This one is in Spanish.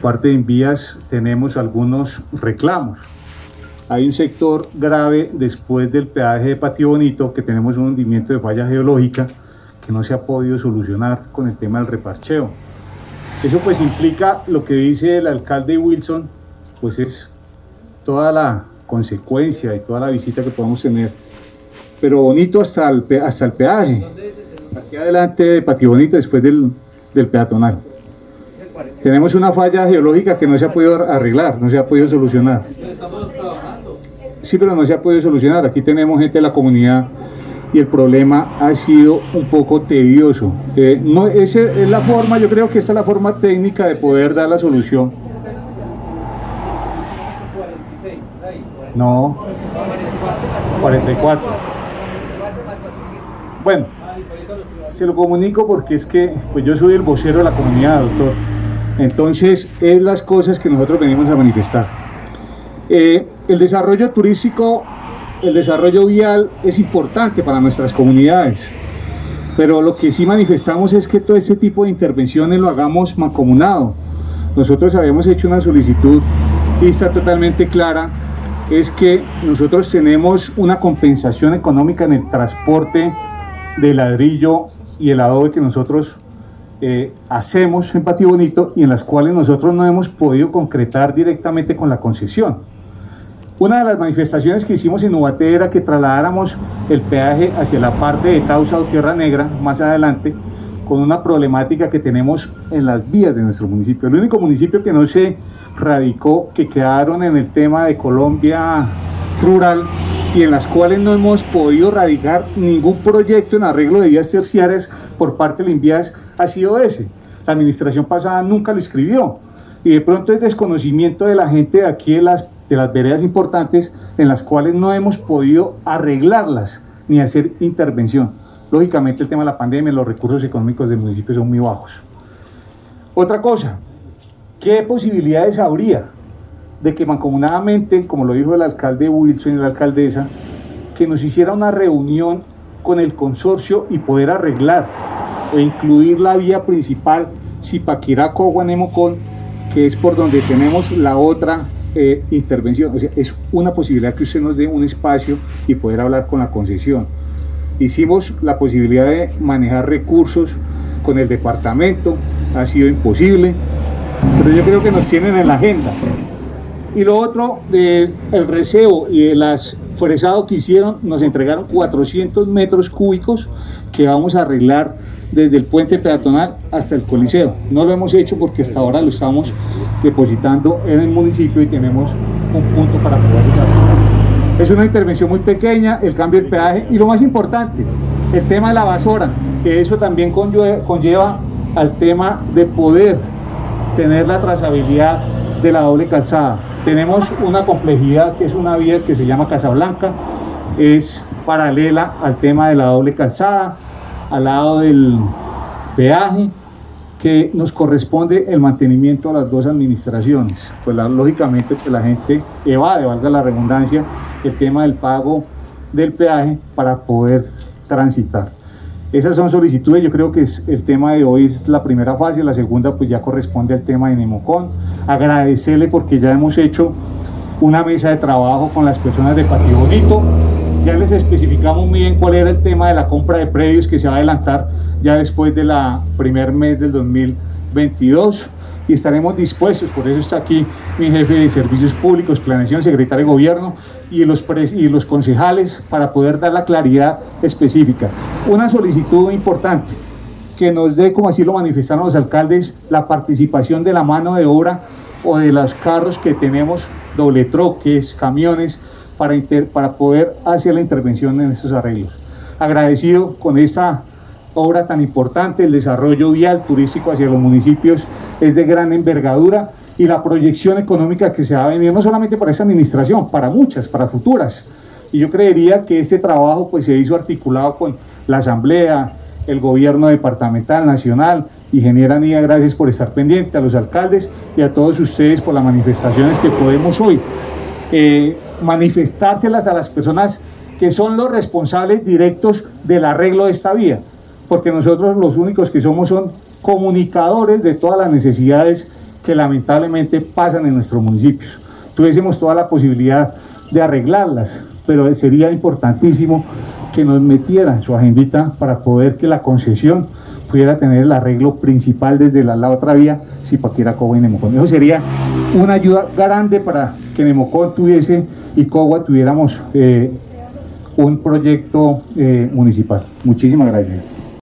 parte de Envías tenemos algunos reclamos. Hay un sector grave después del peaje de Patio Bonito que tenemos un hundimiento de falla geológica que no se ha podido solucionar con el tema del reparcheo. Eso pues implica lo que dice el alcalde Wilson, pues es toda la consecuencia y toda la visita que podemos tener. Pero bonito hasta el, hasta el peaje. Aquí adelante de Patio Bonito después del, del peatonal. Tenemos una falla geológica que no se ha podido arreglar, no se ha podido solucionar. Sí, pero no se ha podido solucionar. Aquí tenemos gente de la comunidad y el problema ha sido un poco tedioso. Eh, no, esa es la forma, yo creo que esta es la forma técnica de poder dar la solución. No, 44. Bueno, se lo comunico porque es que pues yo soy el vocero de la comunidad, doctor. Entonces, es las cosas que nosotros venimos a manifestar. Eh, el desarrollo turístico el desarrollo vial es importante para nuestras comunidades, pero lo que sí manifestamos es que todo este tipo de intervenciones lo hagamos mancomunado. Nosotros habíamos hecho una solicitud y está totalmente clara, es que nosotros tenemos una compensación económica en el transporte de ladrillo y el adobe que nosotros eh, hacemos en Patio Bonito y en las cuales nosotros no hemos podido concretar directamente con la concesión. Una de las manifestaciones que hicimos en Ubate era que trasladáramos el peaje hacia la parte de Tausa o Tierra Negra, más adelante, con una problemática que tenemos en las vías de nuestro municipio. El único municipio que no se radicó, que quedaron en el tema de Colombia rural y en las cuales no hemos podido radicar ningún proyecto en arreglo de vías terciarias por parte del INVIAS, ha sido ese. La administración pasada nunca lo escribió y de pronto es desconocimiento de la gente de aquí de las de las veredas importantes en las cuales no hemos podido arreglarlas ni hacer intervención. Lógicamente el tema de la pandemia, los recursos económicos del municipio son muy bajos. Otra cosa, ¿qué posibilidades habría de que mancomunadamente, como lo dijo el alcalde Wilson y la alcaldesa, que nos hiciera una reunión con el consorcio y poder arreglar o incluir la vía principal Zipaquirá-Coguanemocón, que es por donde tenemos la otra eh, intervención. O sea, es una posibilidad que usted nos dé un espacio y poder hablar con la concesión. Hicimos la posibilidad de manejar recursos con el departamento, ha sido imposible, pero yo creo que nos tienen en la agenda. Y lo otro, del el receo y el las fresado que hicieron, nos entregaron 400 metros cúbicos que vamos a arreglar desde el puente peatonal hasta el Coliseo. No lo hemos hecho porque hasta ahora lo estamos depositando en el municipio y tenemos un punto para poder Es una intervención muy pequeña, el cambio del peaje y lo más importante, el tema de la basura, que eso también conlleva al tema de poder tener la trazabilidad de la doble calzada. Tenemos una complejidad que es una vía que se llama Casablanca, es paralela al tema de la doble calzada, al lado del peaje, que nos corresponde el mantenimiento de las dos administraciones. Pues lógicamente pues la gente evade, valga la redundancia, el tema del pago del peaje para poder transitar. Esas son solicitudes, yo creo que es, el tema de hoy es la primera fase, la segunda pues ya corresponde al tema de Nemocon. Agradecerle porque ya hemos hecho una mesa de trabajo con las personas de Patio Bonito, ya les especificamos muy bien cuál era el tema de la compra de predios que se va a adelantar ya después de la primer mes del 2022 y estaremos dispuestos, por eso está aquí mi jefe de Servicios Públicos, Planeación, Secretario de Gobierno y los, y los concejales para poder dar la claridad específica. Una solicitud importante que nos dé, como así lo manifestaron los alcaldes, la participación de la mano de obra o de los carros que tenemos, doble troques, camiones, para, para poder hacer la intervención en estos arreglos. Agradecido con esta obra tan importante, el desarrollo vial turístico hacia los municipios es de gran envergadura y la proyección económica que se va a venir no solamente para esta administración, para muchas, para futuras. Y yo creería que este trabajo pues se hizo articulado con la Asamblea, el gobierno departamental, nacional, Ingeniera Nía, gracias por estar pendiente, a los alcaldes y a todos ustedes por las manifestaciones que podemos hoy eh, manifestárselas a las personas que son los responsables directos del arreglo de esta vía, porque nosotros los únicos que somos son comunicadores de todas las necesidades que lamentablemente pasan en nuestros municipios. Tuviésemos toda la posibilidad de arreglarlas, pero sería importantísimo que nos metieran su agendita para poder que la concesión pudiera tener el arreglo principal desde la, la otra vía, si Paquira, Cogua y Nemocón. Eso sería una ayuda grande para que Nemocón tuviese y Cogua tuviéramos eh, un proyecto eh, municipal. Muchísimas gracias.